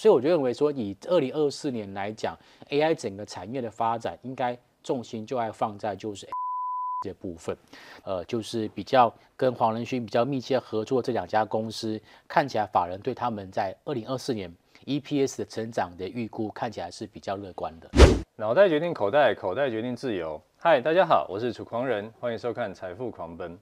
所以我就认为说，以二零二四年来讲，AI 整个产业的发展，应该重心就要放在就是这部分，呃，就是比较跟黄仁勋比较密切合作这两家公司，看起来法人对他们在二零二四年 EPS 的成长的预估看起来是比较乐观的。脑袋决定口袋，口袋决定自由。嗨，大家好，我是楚狂人，欢迎收看财富狂奔。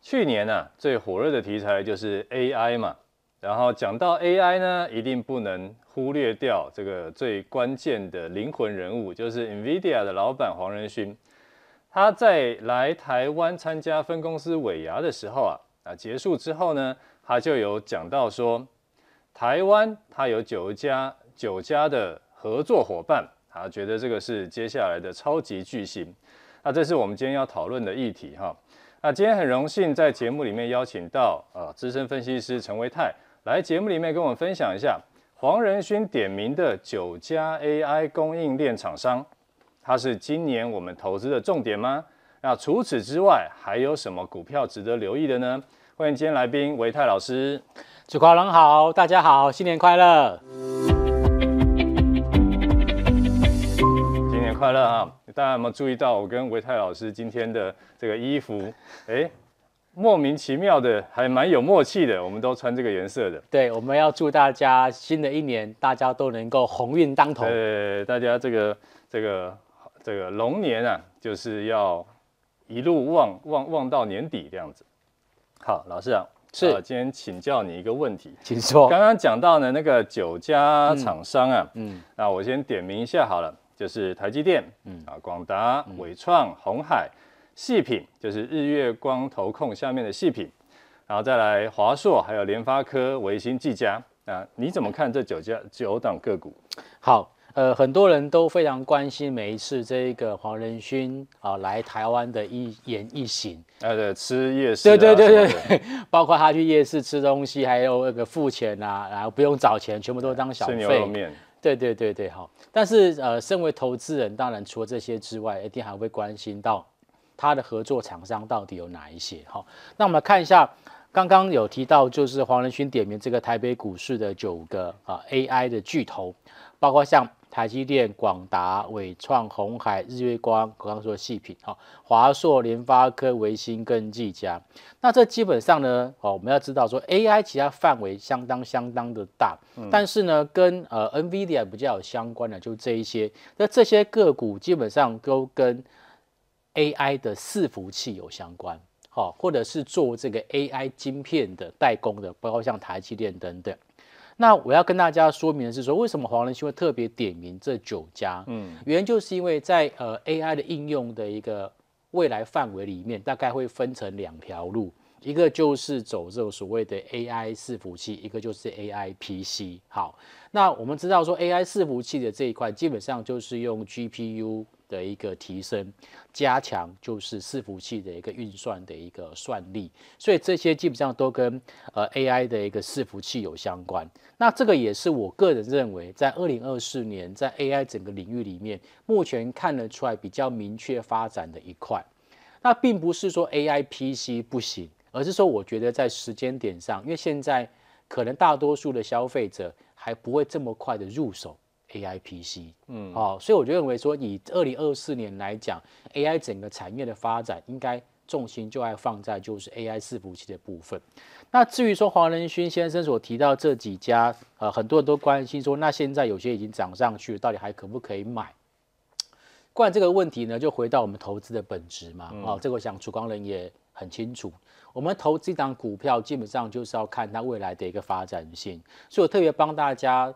去年呢、啊，最火热的题材就是 AI 嘛。然后讲到 AI 呢，一定不能忽略掉这个最关键的灵魂人物，就是 NVIDIA 的老板黄仁勋。他在来台湾参加分公司尾牙的时候啊，啊结束之后呢，他就有讲到说，台湾他有九家九家的合作伙伴，他觉得这个是接下来的超级巨星。那这是我们今天要讨论的议题哈。那今天很荣幸在节目里面邀请到啊资深分析师陈维泰。来节目里面跟我们分享一下黄仁勋点名的九家 AI 供应链厂商，它是今年我们投资的重点吗？那除此之外还有什么股票值得留意的呢？欢迎今天来宾维泰老师。楚狂人好，大家好，新年快乐！新年快乐啊！大家有没有注意到我跟维泰老师今天的这个衣服？哎。莫名其妙的，还蛮有默契的。我们都穿这个颜色的。对，我们要祝大家新的一年，大家都能够鸿运当头。呃，大家这个这个这个龙年啊，就是要一路旺旺旺到年底这样子。好，老师啊，是，呃，今天请教你一个问题，请说。刚刚讲到呢，那个九家厂商啊，嗯，嗯，那我先点名一下好了，就是台积电，嗯啊，广达、伟创、鸿海。矽品就是日月光投控下面的细品，然后再来华硕，还有联发科、维新、技嘉啊，你怎么看这九家九档个股？好，呃，很多人都非常关心每一次这个黄仁勋啊来台湾的一言一行，哎、啊，对，吃夜市、啊，对对对对，包括他去夜市吃东西，还有那个付钱啊，然后不用找钱，全部都当小费。吃牛肉面。对对对对，好。但是呃，身为投资人，当然除了这些之外，一定还会关心到。他的合作厂商到底有哪一些？好，那我们来看一下，刚刚有提到，就是黄仁勋点名这个台北股市的九个啊 AI 的巨头，包括像台积电、广达、伟创、鸿海、日月光，我刚刚说的矽品，哈，华硕、联发科、微星跟技嘉。那这基本上呢，哦，我们要知道说 AI 其他范围相当相当的大，嗯、但是呢，跟呃 NVIDIA 比较有相关的，就这一些，那这些个股基本上都跟 AI 的伺服器有相关，好，或者是做这个 AI 晶片的代工的，包括像台积电等等。那我要跟大家说明的是说，为什么黄仁勋会特别点名这九家？嗯，原因就是因为在呃 AI 的应用的一个未来范围里面，大概会分成两条路，一个就是走这种所谓的 AI 伺服器，一个就是 AI PC。好，那我们知道说 AI 伺服器的这一块，基本上就是用 GPU。的一个提升，加强就是伺服器的一个运算的一个算力，所以这些基本上都跟呃 AI 的一个伺服器有相关。那这个也是我个人认为，在二零二四年在 AI 整个领域里面，目前看得出来比较明确发展的一块。那并不是说 AI PC 不行，而是说我觉得在时间点上，因为现在可能大多数的消费者还不会这么快的入手。AI PC，嗯，哦，所以我就认为说，以二零二四年来讲，AI 整个产业的发展，应该重心就爱放在就是 AI 伺服器的部分。那至于说黄仁勋先生所提到这几家，呃，很多人都关心说，那现在有些已经涨上去了，到底还可不可以买？关于这个问题呢，就回到我们投资的本质嘛，哦、嗯，这个我想楚光人也很清楚，我们投资一档股票，基本上就是要看它未来的一个发展性，所以我特别帮大家。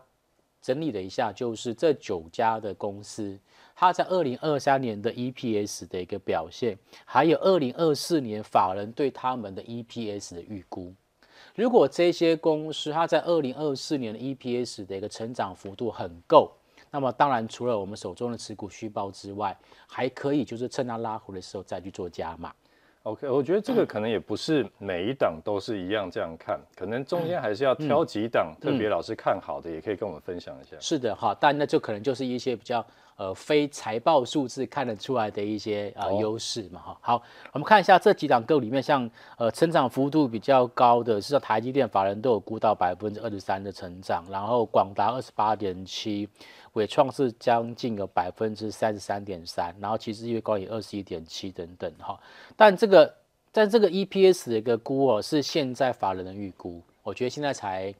整理了一下，就是这九家的公司，它在二零二三年的 EPS 的一个表现，还有二零二四年法人对他们的 EPS 的预估。如果这些公司它在二零二四年的 EPS 的一个成长幅度很够，那么当然除了我们手中的持股虚报之外，还可以就是趁它拉回的时候再去做加码。OK，我觉得这个可能也不是每一档都是一样这样看，可能中间还是要挑几档特别老师看好的，也可以跟我们分享一下。是的哈，但那就可能就是一些比较呃非财报数字看得出来的一些呃优势嘛哈。好，我们看一下这几档个股里面，像呃成长幅度比较高的，是台积电法人都有估到百分之二十三的成长，然后广达二十八点七，伟创是将近有百分之三十三点三，然后其实因为高也二十一点七等等哈。但这个但这个 EPS 的一个估哦，是现在法人的预估，我觉得现在才。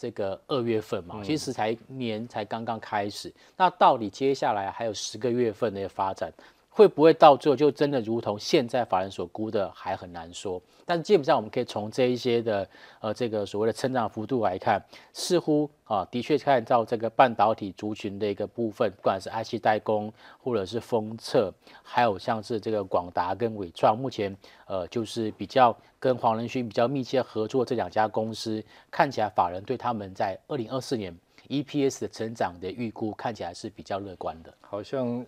这个二月份嘛，其实才年才刚刚开始，那到底接下来还有十个月份的发展，会不会到最后就真的如同现在法人所估的，还很难说。但是基本上我们可以从这一些的呃这个所谓的成长幅度来看，似乎啊的确看到这个半导体族群的一个部分，不管是 IC 代工或者是封测，还有像是这个广达跟纬创，目前呃就是比较跟黄仁勋比较密切合作这两家公司，看起来法人对他们在二零二四年 EPS 的成长的预估看起来是比较乐观的。好像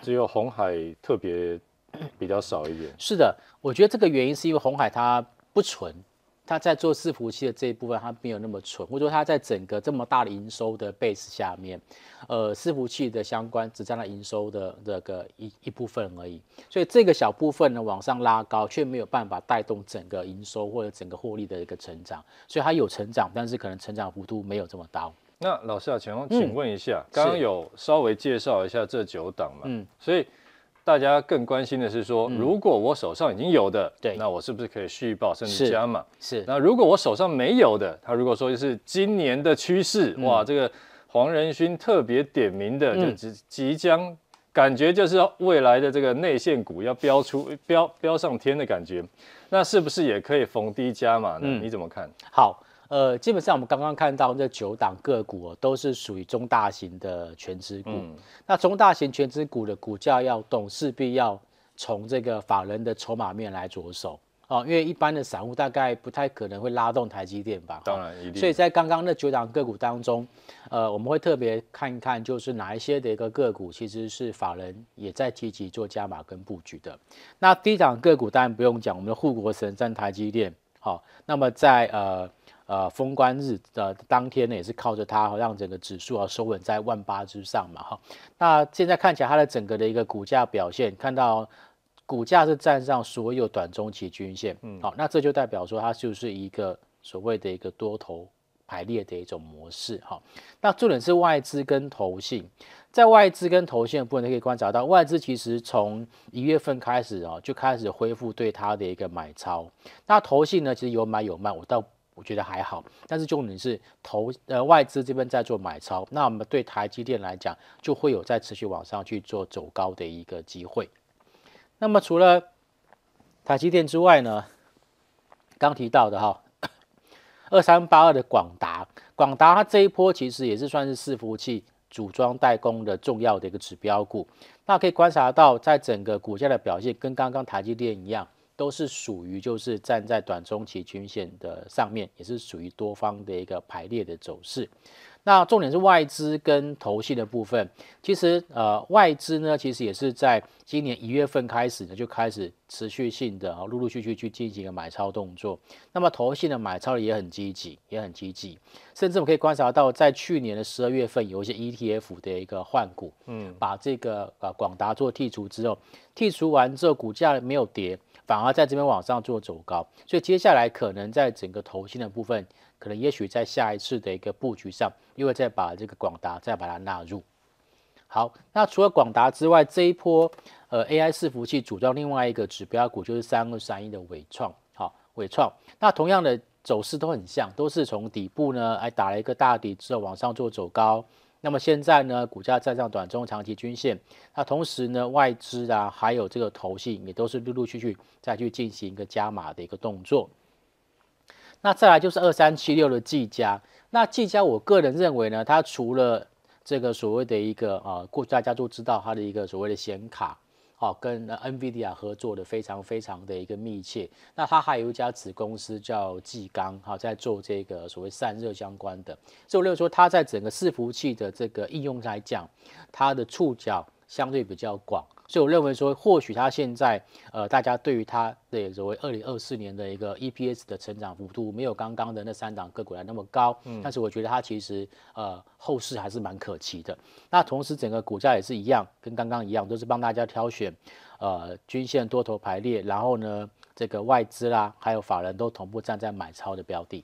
只有红海特别。比较少一点，是的，我觉得这个原因是因为红海它不纯，它在做伺服器的这一部分它没有那么纯，或者说它在整个这么大的营收的 base 下面，呃，伺服器的相关只占了营收的这个一一部分而已，所以这个小部分呢往上拉高，却没有办法带动整个营收或者整个获利的一个成长，所以它有成长，但是可能成长幅度没有这么高。那老师啊，请请问一下，刚刚、嗯、有稍微介绍一下这九档嘛，嗯，所以。大家更关心的是说，如果我手上已经有的，对，那我是不是可以续报甚至加码？是。那如果我手上没有的，他如果说就是今年的趋势，哇，这个黄仁勋特别点名的，就即即将感觉就是未来的这个内线股要飙出飙飙上天的感觉，那是不是也可以逢低加码呢？你怎么看？好。呃，基本上我们刚刚看到这九档个股哦，都是属于中大型的全资股。嗯、那中大型全资股的股价要动，势必要从这个法人的筹码面来着手哦。因为一般的散户大概不太可能会拉动台积电吧？当然一定。所以在刚刚那九档个股当中，呃，我们会特别看一看，就是哪一些的一个个股其实是法人也在积极做加码跟布局的。那第一档个股当然不用讲，我们的护国神山台积电。好、哦，那么在呃。呃，封关日的当天呢，也是靠着它让整个指数啊收稳在万八之上嘛，哈。那现在看起来它的整个的一个股价表现，看到股价是站上所有短中期均线，嗯，好，那这就代表说它就是一个所谓的一个多头排列的一种模式，哈。那重点是外资跟投信，在外资跟投信的部分，你可以观察到，外资其实从一月份开始啊，就开始恢复对它的一个买超。那投信呢，其实有买有卖，我倒。我觉得还好，但是重点是投呃外资这边在做买超，那我们对台积电来讲就会有在持续往上去做走高的一个机会。那么除了台积电之外呢，刚提到的哈二三八二的广达，广达它这一波其实也是算是伺服器组装代工的重要的一个指标股，那可以观察到在整个股价的表现跟刚刚台积电一样。都是属于就是站在短中期均线的上面，也是属于多方的一个排列的走势。那重点是外资跟投信的部分，其实呃外资呢，其实也是在今年一月份开始呢，就开始持续性的啊陆陆续续去进行一个买超动作。那么投信的买超也很积极，也很积极，甚至我们可以观察到，在去年的十二月份，有一些 ETF 的一个换股，嗯，把这个呃广达做剔除之后，剔除完之后股价没有跌，反而在这边往上做走高，所以接下来可能在整个投信的部分。可能也许在下一次的一个布局上，又会再把这个广达再把它纳入。好，那除了广达之外，这一波呃 AI 伺服器组装另外一个指标股就是三二三一的纬创。好，纬创，那同样的走势都很像，都是从底部呢，哎打了一个大底之后往上做走高。那么现在呢，股价站上短中长期均线，那同时呢，外资啊还有这个投信也都是陆陆续续再去进行一个加码的一个动作。那再来就是二三七六的技嘉，那技嘉我个人认为呢，它除了这个所谓的一个啊，过大家都知道它的一个所谓的显卡，哦，跟 NVIDIA 合作的非常非常的一个密切，那它还有一家子公司叫技钢，哈，在做这个所谓散热相关的，所以我认为说它在整个伺服器的这个应用来讲，它的触角相对比较广。所以我认为说，或许它现在呃，大家对于它的所谓二零二四年的一个 EPS 的成长幅度没有刚刚的那三档个股来那么高，嗯，但是我觉得它其实呃后市还是蛮可期的。那同时整个股价也是一样，跟刚刚一样，都是帮大家挑选呃均线多头排列，然后呢这个外资啦还有法人都同步站在买超的标的。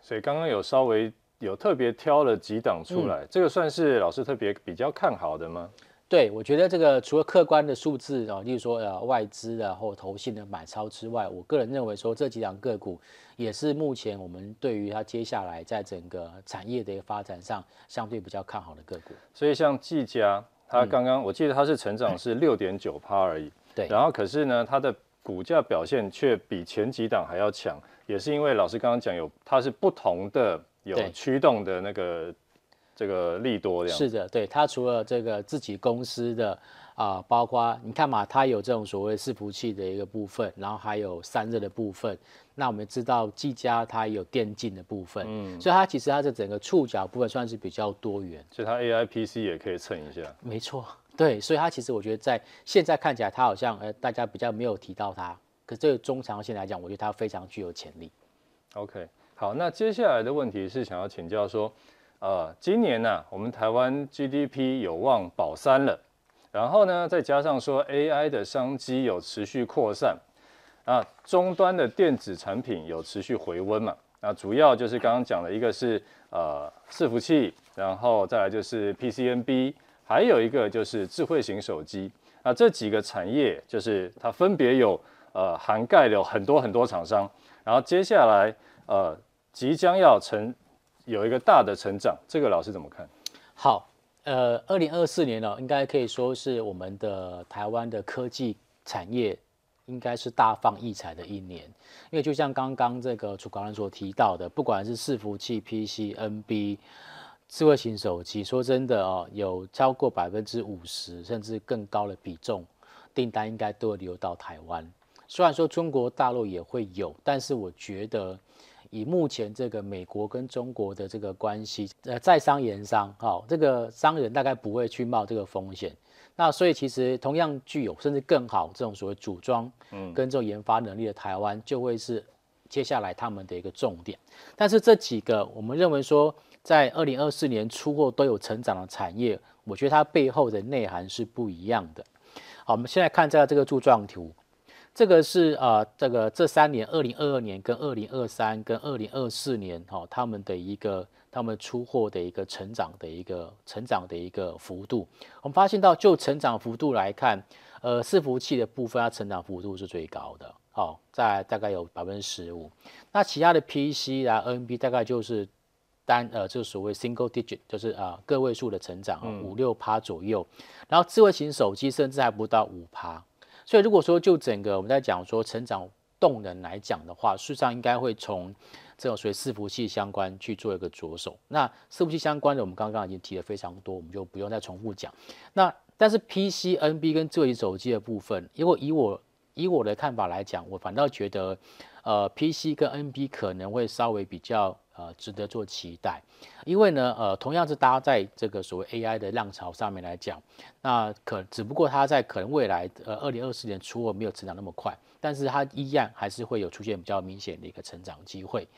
所以刚刚有稍微。有特别挑了几档出来，嗯、这个算是老师特别比较看好的吗？对，我觉得这个除了客观的数字啊，例如说呃外资啊或投信的买超之外，我个人认为说这几档个股也是目前我们对于它接下来在整个产业的一个发展上相对比较看好的个股。所以像技嘉，它刚刚我记得它是成长是六点九趴而已，对，然后可是呢它的股价表现却比前几档还要强，也是因为老师刚刚讲有它是不同的。有驱动的那个这个利多这样，是的，对，它除了这个自己公司的啊、呃，包括你看嘛，它有这种所谓伺服器的一个部分，然后还有散热的部分。那我们知道技嘉它有电竞的部分，嗯，所以它其实它的整个触角部分算是比较多元，所以它 AI PC 也可以蹭一下。没错，对，所以它其实我觉得在现在看起来，它好像呃大家比较没有提到它，可是这个中长线来讲，我觉得它非常具有潜力。OK。好，那接下来的问题是想要请教说，呃，今年呢、我们台湾 GDP 有望保三了，然后呢，再加上说 AI 的商机有持续扩散，啊，终端的电子产品有持续回温嘛，那主要就是刚刚讲的一个是呃伺服器，然后再来就是 PCNB，还有一个就是智慧型手机，那这几个产业就是它分别有呃涵盖了很多很多厂商，然后接下来呃。即将要成有一个大的成长，这个老师怎么看？好，呃，二零二四年呢，应该可以说是我们的台湾的科技产业应该是大放异彩的一年，因为就像刚刚这个楚狂人所提到的，不管是伺服器、PC、NB、智慧型手机，说真的哦，有超过百分之五十甚至更高的比重订单应该都会流到台湾。虽然说中国大陆也会有，但是我觉得。以目前这个美国跟中国的这个关系，呃，在商言商，哈，这个商人大概不会去冒这个风险。那所以其实同样具有甚至更好这种所谓组装，嗯，跟这种研发能力的台湾，就会是接下来他们的一个重点。但是这几个我们认为说，在二零二四年出货都有成长的产业，我觉得它背后的内涵是不一样的。好，我们现在看一下这个柱状图。这个是呃，这个这三年，二零二二年跟二零二三跟二零二四年哈、哦，他们的一个他们出货的一个成长的一个成长的一个幅度，我们发现到就成长幅度来看，呃，伺服器的部分它成长幅度是最高的，哦，在大概有百分之十五，那其他的 PC 啊、NB 大概就是单呃，就是所谓 single digit，就是啊、呃、个位数的成长，五六趴左右，然后智慧型手机甚至还不到五趴。所以如果说就整个我们在讲说成长动能来讲的话，事实上应该会从这种所谓伺服器相关去做一个着手。那伺服器相关的我们刚刚已经提了非常多，我们就不用再重复讲。那但是 PC、NB 跟智慧手机的部分，因为以我以我的看法来讲，我反倒觉得呃 PC 跟 NB 可能会稍微比较。呃，值得做期待，因为呢，呃，同样是搭在这个所谓 AI 的浪潮上面来讲，那可只不过它在可能未来呃二零二四年出货没有成长那么快，但是它依然还是会有出现比较明显的一个成长机会。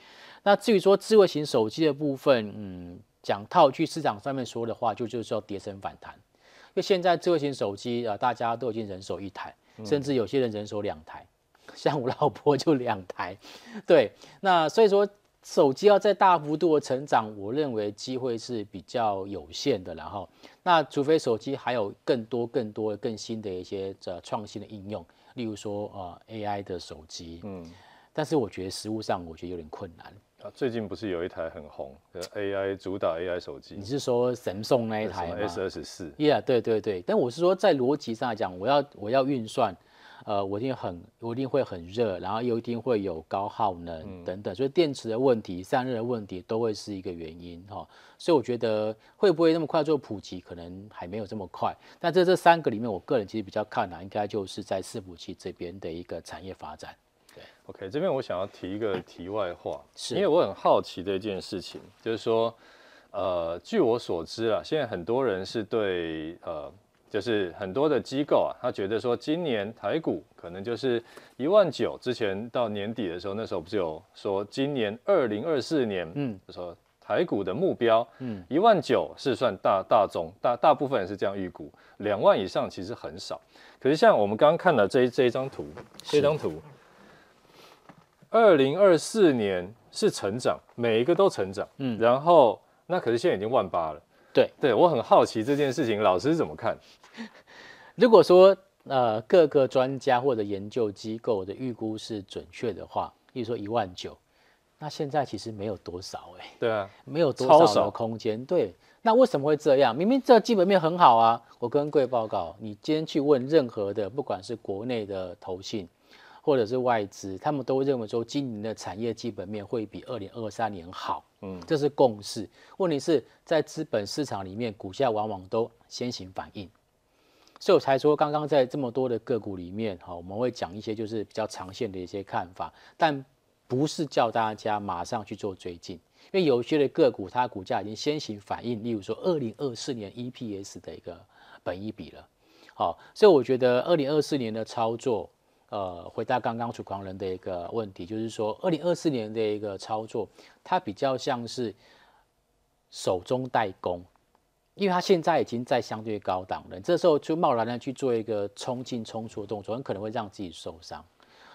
那至于说智慧型手机的部分，嗯，讲套句市场上面说的话，就就是说跌升反弹，因为现在智慧型手机啊、呃，大家都已经人手一台，甚至有些人人手两台，像我老婆就两台，对，那所以说。手机要在大幅度的成长，我认为机会是比较有限的。然后，那除非手机还有更多、更多、更新的一些这创新的应用，例如说呃 AI 的手机，嗯，但是我觉得实物上我觉得有点困难。啊，最近不是有一台很红的 AI 主打 AI 手机？你是说神送那一台吗？S 二十四？Yeah，对对对。但我是说在逻辑上来讲，我要我要运算。呃，我一定很，我一定会很热，然后又一定会有高耗能等等，所以电池的问题、散热的问题都会是一个原因哈。所以我觉得会不会那么快做普及，可能还没有这么快。但这这三个里面，我个人其实比较看好，应该就是在伺服器这边的一个产业发展。对，OK，这边我想要提一个题外话，是因为我很好奇的一件事情，就是说，呃，据我所知啊，现在很多人是对呃。就是很多的机构啊，他觉得说今年台股可能就是一万九。之前到年底的时候，那时候不是有说今年二零二四年，嗯，说台股的目标，嗯，一万九是算大大宗，大大部分人是这样预估，两万以上其实很少。可是像我们刚刚看的这一这一张图，这张图，二零二四年是成长，每一个都成长，嗯，然后那可是现在已经万八了。对，对我很好奇这件事情，老师怎么看？如果说呃各个专家或者研究机构的预估是准确的话，例如说一万九，那现在其实没有多少哎、欸，对啊，没有多少的空间。对，那为什么会这样？明明这基本面很好啊！我跟各位报告，你今天去问任何的，不管是国内的投信或者是外资，他们都认为说今年的产业基本面会比二零二三年好。嗯，这是共识。问题是在资本市场里面，股价往往都先行反应，所以我才说，刚刚在这么多的个股里面，哈，我们会讲一些就是比较长线的一些看法，但不是叫大家马上去做追进，因为有些的个股它股价已经先行反应，例如说二零二四年 EPS 的一个本益比了，好，所以我觉得二零二四年的操作。呃，回答刚刚楚狂人的一个问题，就是说，二零二四年的一个操作，它比较像是守中待攻，因为它现在已经在相对高档了，这时候就贸然的去做一个冲进冲出的动作，很可能会让自己受伤。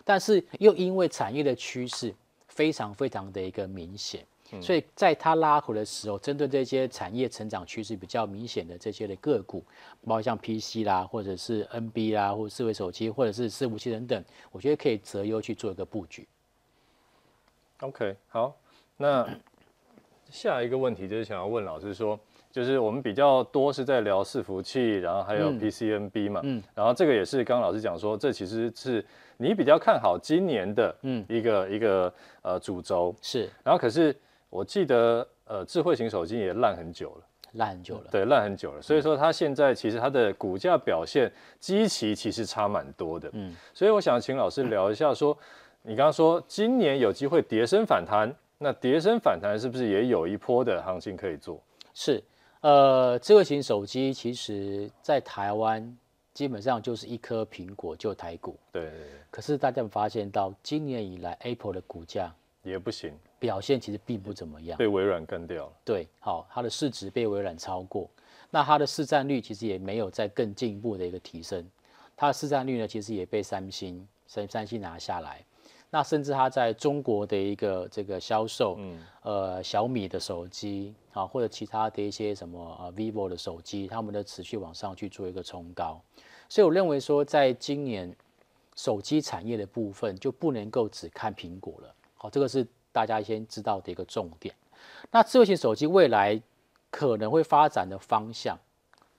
但是又因为产业的趋势非常非常的一个明显。所以在它拉回的时候，针对这些产业成长趋势比较明显的这些的个股，包括像 PC 啦，或者是 NB 啦，或者智慧手机，或者是伺服器等等，我觉得可以择优去做一个布局。OK，好，那下一个问题就是想要问老师说，就是我们比较多是在聊伺服器，然后还有 PCNB 嘛，嗯，然后这个也是刚刚老师讲说，这其实是你比较看好今年的嗯。一个、嗯、一个呃主轴。是，然后可是。我记得，呃，智慧型手机也烂很久了，烂很久了，对，烂很久了。所以说，它现在其实它的股价表现，基期其实差蛮多的。嗯，所以我想请老师聊一下，说，你刚刚说今年有机会跌升反弹，那跌升反弹是不是也有一波的行情可以做？是，呃，智慧型手机其实在台湾基本上就是一颗苹果就台股。对对对。可是大家发现到今年以来，Apple 的股价也不行。表现其实并不怎么样，被微软干掉了。对，好，它的市值被微软超过，那它的市占率其实也没有再更进一步的一个提升，它的市占率呢，其实也被三星三三星拿下来，那甚至它在中国的一个这个销售，嗯，呃，小米的手机啊，或者其他的一些什么呃 vivo 的手机，他们的持续往上去做一个冲高，所以我认为说，在今年手机产业的部分就不能够只看苹果了，好，这个是。大家先知道的一个重点，那智慧型手机未来可能会发展的方向，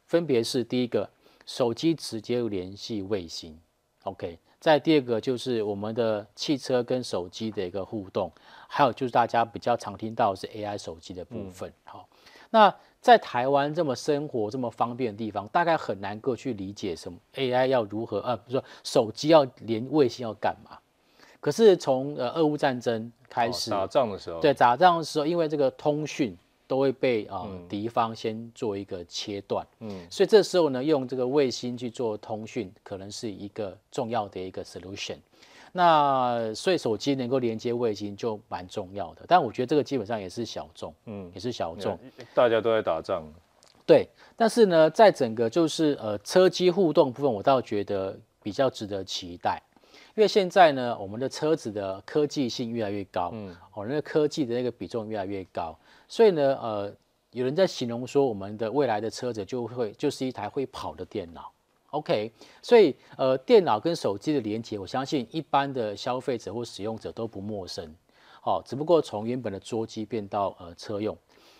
分别是第一个，手机直接联系卫星，OK，再第二个就是我们的汽车跟手机的一个互动，还有就是大家比较常听到的是 AI 手机的部分。好、嗯，那在台湾这么生活这么方便的地方，大概很难够去理解什么 AI 要如何啊，比如说手机要连卫星要干嘛？可是从呃俄乌战争开始、哦、打仗的时候，对打仗的时候，因为这个通讯都会被啊、呃嗯、敌方先做一个切断，嗯，所以这时候呢，用这个卫星去做通讯，可能是一个重要的一个 solution。那所以手机能够连接卫星就蛮重要的，但我觉得这个基本上也是小众，嗯，也是小众，大家都在打仗，对。但是呢，在整个就是呃车机互动部分，我倒觉得比较值得期待。因为现在呢，我们的车子的科技性越来越高，嗯，哦，那个科技的那个比重越来越高，所以呢，呃，有人在形容说，我们的未来的车子就会就是一台会跑的电脑，OK，所以呃，电脑跟手机的连接，我相信一般的消费者或使用者都不陌生，好，只不过从原本的桌机变到呃车用，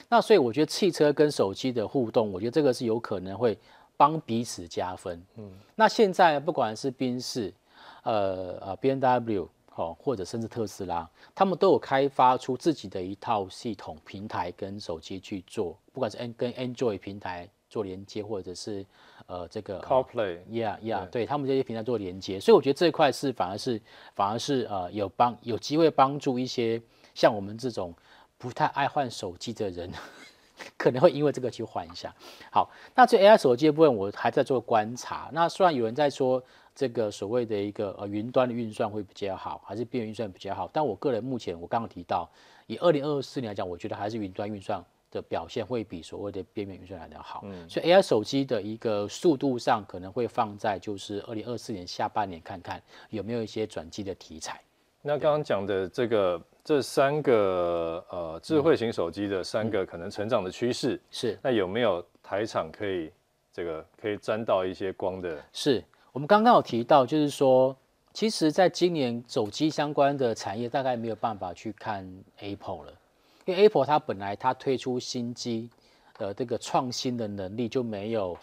那所以我觉得汽车跟手机的互动，我觉得这个是有可能会帮彼此加分，嗯，那现在不管是宾士。呃呃 B N W 好，或者甚至特斯拉，他们都有开发出自己的一套系统平台跟手机去做，不管是 N 跟 Android 平台做连接，或者是呃这个 CarPlay，Yeah Yeah，对他们这些平台做连接，所以我觉得这一块是反而是反而是呃有帮有机会帮助一些像我们这种不太爱换手机的人，可能会因为这个去换一下。好，那这 AI 手机的部分，我还在做观察。那虽然有人在说这个所谓的一个呃云端的运算会比较好，还是边缘运算比较好，但我个人目前我刚刚提到，以二零二四年来讲，我觉得还是云端运算的表现会比所谓的边缘运算来得好。嗯，所以 AI 手机的一个速度上可能会放在就是二零二四年下半年看看有没有一些转机的题材。那刚刚讲的这个这三个呃智慧型手机的三个可能成长的趋势、嗯、是，那有没有台厂可以这个可以沾到一些光的？是我们刚刚有提到，就是说，其实在今年手机相关的产业大概没有办法去看 Apple 了，因为 Apple 它本来它推出新机的这个创新的能力就没有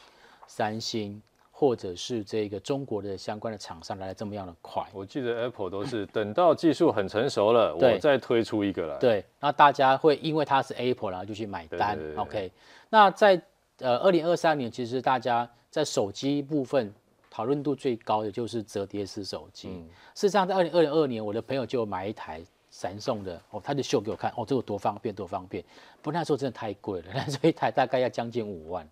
三星。或者是这个中国的相关的厂商来的这么样的快，我记得 Apple 都是等到技术很成熟了，我再推出一个来。对，那大家会因为它是 Apple，然后就去买单。OK，那在呃二零二三年，其实大家在手机部分讨论度最高的就是折叠式手机。嗯、事实上，在二零二零二年，我的朋友就买一台三送的，哦，他就秀给我看，哦，这个多方便，多方便。不过那时候真的太贵了，那时候一台大概要将近五万。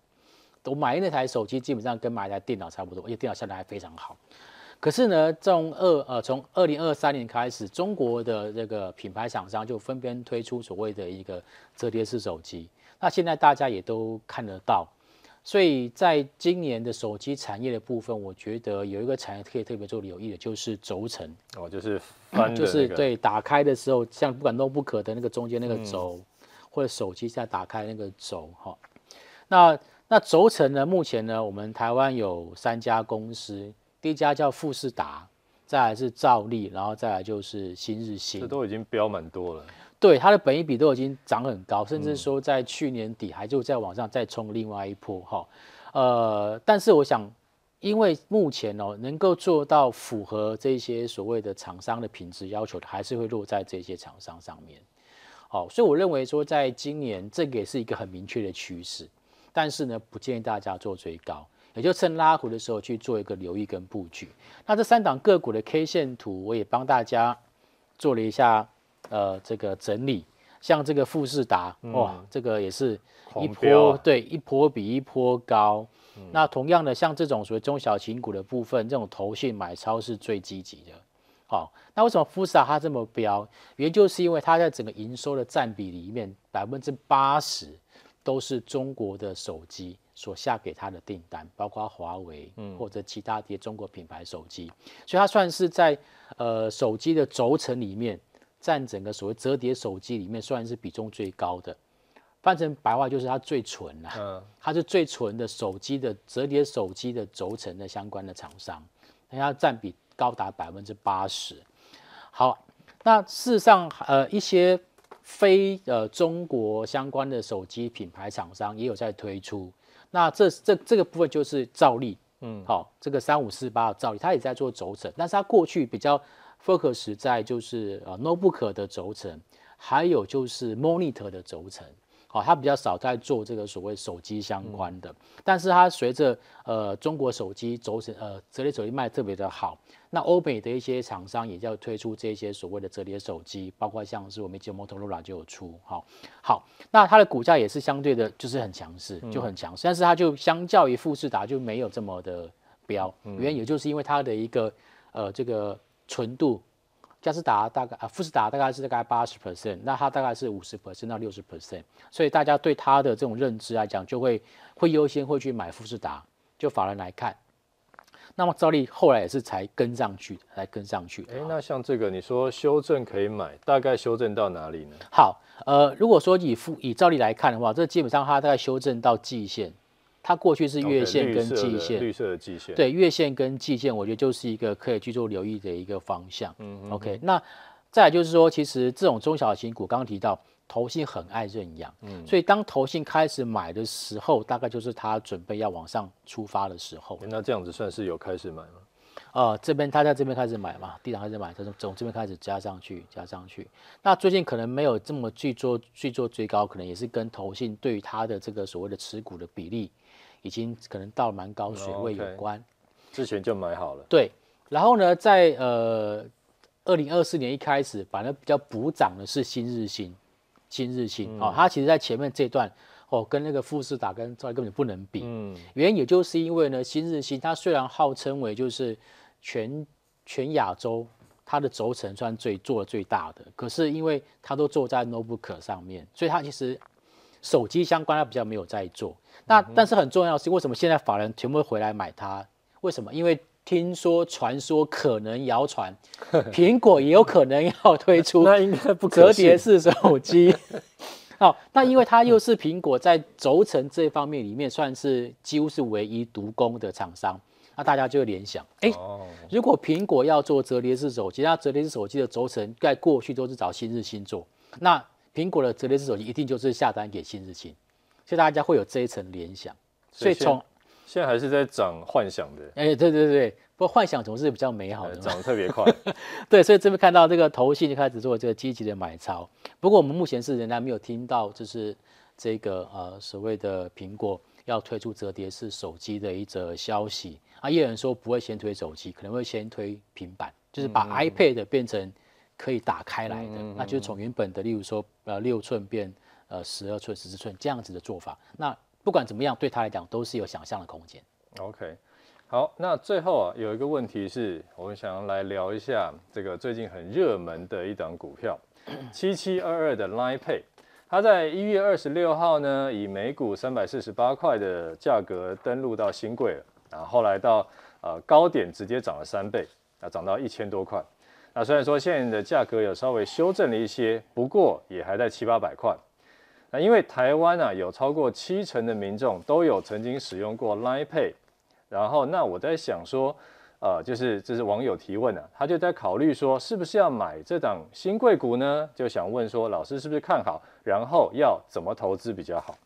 我买那台手机基本上跟买一台电脑差不多，而且电脑效能还非常好。可是呢，从二呃从二零二三年开始，中国的这个品牌厂商就分别推出所谓的一个折叠式手机。那现在大家也都看得到，所以在今年的手机产业的部分，我觉得有一个产业可以特别做留意的，就是轴承哦，就是翻、那个、就是对打开的时候，像不管 notebook 的那个中间那个轴，嗯、或者手机在打开那个轴哈，那。那轴承呢？目前呢，我们台湾有三家公司，第一家叫富士达，再来是兆利，然后再来就是新日兴。这都已经飙蛮多了。对，它的本益比都已经涨很高，甚至说在去年底还就在往上再冲另外一波哈。呃，但是我想，因为目前哦，能够做到符合这些所谓的厂商的品质要求的，还是会落在这些厂商上面。好，所以我认为说，在今年这个也是一个很明确的趋势。但是呢，不建议大家做追高，也就趁拉回的时候去做一个留意跟布局。那这三档个股的 K 线图，我也帮大家做了一下，呃，这个整理。像这个富士达，哇，这个也是一波，啊、对，一波比一波高。嗯、那同样的，像这种所谓中小型股的部分，这种投信买超是最积极的。好，那为什么富士达它这么飙？原因就是因为它在整个营收的占比里面，百分之八十。都是中国的手机所下给它的订单，包括华为，或者其他的中国品牌手机，嗯、所以它算是在呃手机的轴承里面占整个所谓折叠手机里面算是比重最高的。翻成白话就是它最纯啊，嗯、它是最纯的手机的折叠手机的轴承的相关的厂商，它占比高达百分之八十。好，那事实上呃一些。非呃中国相关的手机品牌厂商也有在推出，那这这这个部分就是兆利，嗯，好，这个三五四八的兆利，它也在做轴承，但是它过去比较 focus 在就是呃 notebook 的轴承，还有就是 monitor 的轴承。哦，它比较少在做这个所谓手机相关的，嗯、但是它随着呃中国手机轴承呃折叠手机卖特别的好，那欧美的一些厂商也要推出这些所谓的折叠手机，包括像是我们记得摩托罗拉就有出，好，好，那它的股价也是相对的，就是很强势，就很强势，嗯、但是它就相较于富士达就没有这么的飙，嗯、原因也就是因为它的一个呃这个纯度。佳士达大概啊，富士达大概是大概八十 percent，那它大概是五十 percent 到六十 percent，所以大家对它的这种认知来讲，就会会优先会去买富士达。就法人来看，那么兆利后来也是才跟上去，才跟上去。哎，那像这个你说修正可以买，大概修正到哪里呢？好，呃，如果说以富以兆利来看的话，这基本上它大概修正到季线。它过去是月线跟季线，绿色的季线，对，月线跟季线，我觉得就是一个可以去做留意的一个方向。嗯，OK，那再来就是说，其实这种中小型股，刚刚提到投信很爱认养，嗯，所以当投信开始买的时候，大概就是他准备要往上出发的时候。那这样子算是有开始买吗？呃，这边他在这边开始买嘛，地产开始买，他从从这边开始加上去，加上去。那最近可能没有这么去做去做追高，可能也是跟投信对于他的这个所谓的持股的比例。已经可能到蛮高水位有关，之前就买好了。对，然后呢，在呃二零二四年一开始，反而比较补涨的是新日新，新日新。哦，它其实在前面这段哦，跟那个富士达跟兆利根本不能比。嗯，原因也就是因为呢，新日新它虽然号称为就是全全亚洲它的轴承算最做的最大的，可是因为它都做在 notebook 上面，所以它其实手机相关它比较没有在做。那但是很重要的是，为什么现在法人全部回来买它？为什么？因为听说、传说、可能谣传，苹果也有可能要推出 那应该不折叠式手机。好，那因为它又是苹果在轴承这方面里面算是几乎是唯一独攻的厂商，那大家就会联想，哎，如果苹果要做折叠式手机，那折叠式手机的轴承在过去都是找新日新做，那苹果的折叠式手机一定就是下单给新日清，所以大家会有这一层联想，所以从。现在还是在涨幻想的，哎、欸，对对对，不过幻想总是比较美好的，涨得特别快，对，所以这边看到这个投信就开始做这个积极的买超，不过我们目前是仍然没有听到，就是这个呃所谓的苹果要推出折叠式手机的一则消息。啊，也有人说不会先推手机，可能会先推平板，就是把 iPad 变成可以打开来的，嗯、那就是从原本的例如说呃六寸变呃十二寸、十四寸这样子的做法，那。不管怎么样，对他来讲都是有想象的空间。OK，好，那最后啊，有一个问题是，我们想要来聊一下这个最近很热门的一档股票，七七二二的 Line Pay，它在一月二十六号呢，以每股三百四十八块的价格登录到新柜了，然后后来到呃高点直接涨了三倍，啊，涨到一千多块。那虽然说现在的价格有稍微修正了一些，不过也还在七八百块。那因为台湾啊有超过七成的民众都有曾经使用过 Line Pay，然后那我在想说，呃，就是这是网友提问啊，他就在考虑说是不是要买这档新贵股呢？就想问说老师是不是看好，然后要怎么投资比较好？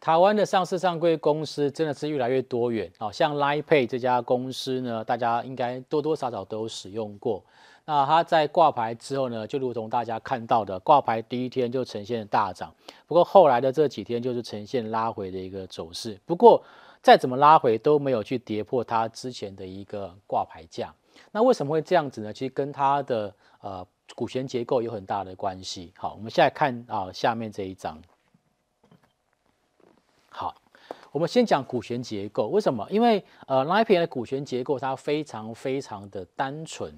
台湾的上市上柜公司真的是越来越多元，好像 Line Pay 这家公司呢，大家应该多多少少都有使用过。那它在挂牌之后呢，就如同大家看到的，挂牌第一天就呈现大涨，不过后来的这几天就是呈现拉回的一个走势。不过再怎么拉回都没有去跌破它之前的一个挂牌价。那为什么会这样子呢？其实跟它的呃股权结构有很大的关系。好，我们现在看啊下面这一张。好，我们先讲股权结构。为什么？因为呃 Line Pay 的股权结构它非常非常的单纯。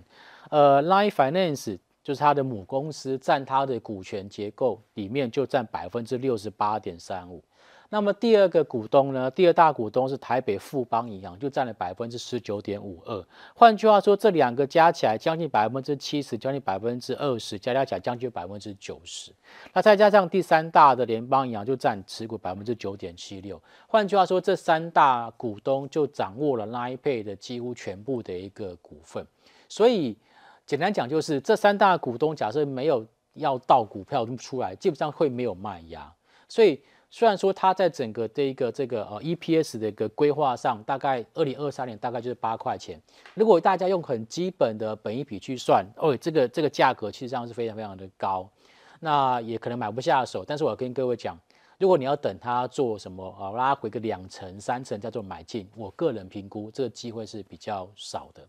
呃，Life Finance 就是它的母公司，占它的股权结构里面就占百分之六十八点三五。那么第二个股东呢，第二大股东是台北富邦银行，就占了百分之十九点五二。换句话说，这两个加起来将近百分之七十，将近百分之二十，加加起来将近百分之九十。那再加上第三大的联邦银行，就占持股百分之九点七六。换句话说，这三大股东就掌握了 Line Pay 的几乎全部的一个股份，所以。简单讲就是，这三大股东假设没有要倒股票出来，基本上会没有卖压。所以虽然说它在整个这一个这个呃 EPS 的一个规划上，大概二零二三年大概就是八块钱。如果大家用很基本的本益比去算，哦，这个这个价格其实上是非常非常的高，那也可能买不下手。但是我要跟各位讲，如果你要等它做什么啊拉回个两成三成叫做买进，我个人评估这个机会是比较少的。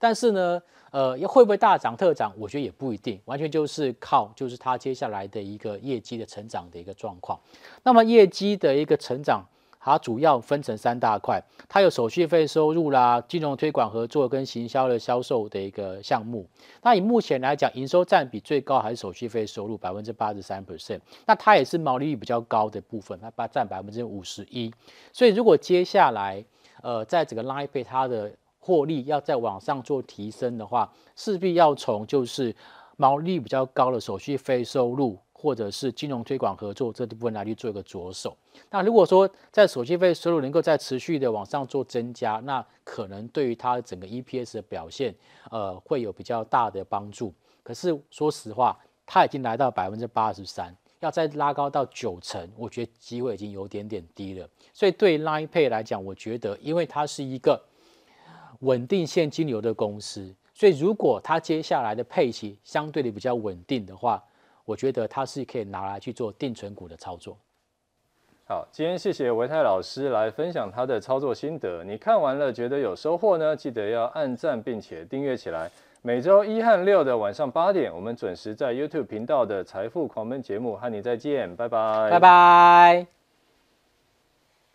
但是呢，呃，会不会大涨特涨？我觉得也不一定，完全就是靠就是它接下来的一个业绩的成长的一个状况。那么业绩的一个成长，它主要分成三大块，它有手续费收入啦、金融推广合作跟行销的销售的一个项目。那以目前来讲，营收占比最高还是手续费收入百分之八十三 percent，那它也是毛利率比较高的部分，它占百分之五十一。所以如果接下来，呃，在整个 Line Pay 它的获利要再往上做提升的话，势必要从就是毛利比较高的手续费收入，或者是金融推广合作这部分来去做一个着手。那如果说在手续费收入能够再持续的往上做增加，那可能对于它整个 EPS 的表现，呃，会有比较大的帮助。可是说实话，它已经来到百分之八十三，要再拉高到九成，我觉得机会已经有点点低了。所以对 Line Pay 来讲，我觉得因为它是一个。稳定现金流的公司，所以如果它接下来的配息相对的比较稳定的话，我觉得它是可以拿来去做定存股的操作。好，今天谢谢维泰老师来分享他的操作心得。你看完了觉得有收获呢？记得要按赞并且订阅起来。每周一和六的晚上八点，我们准时在 YouTube 频道的财富狂奔节目和你再见，拜拜，拜拜。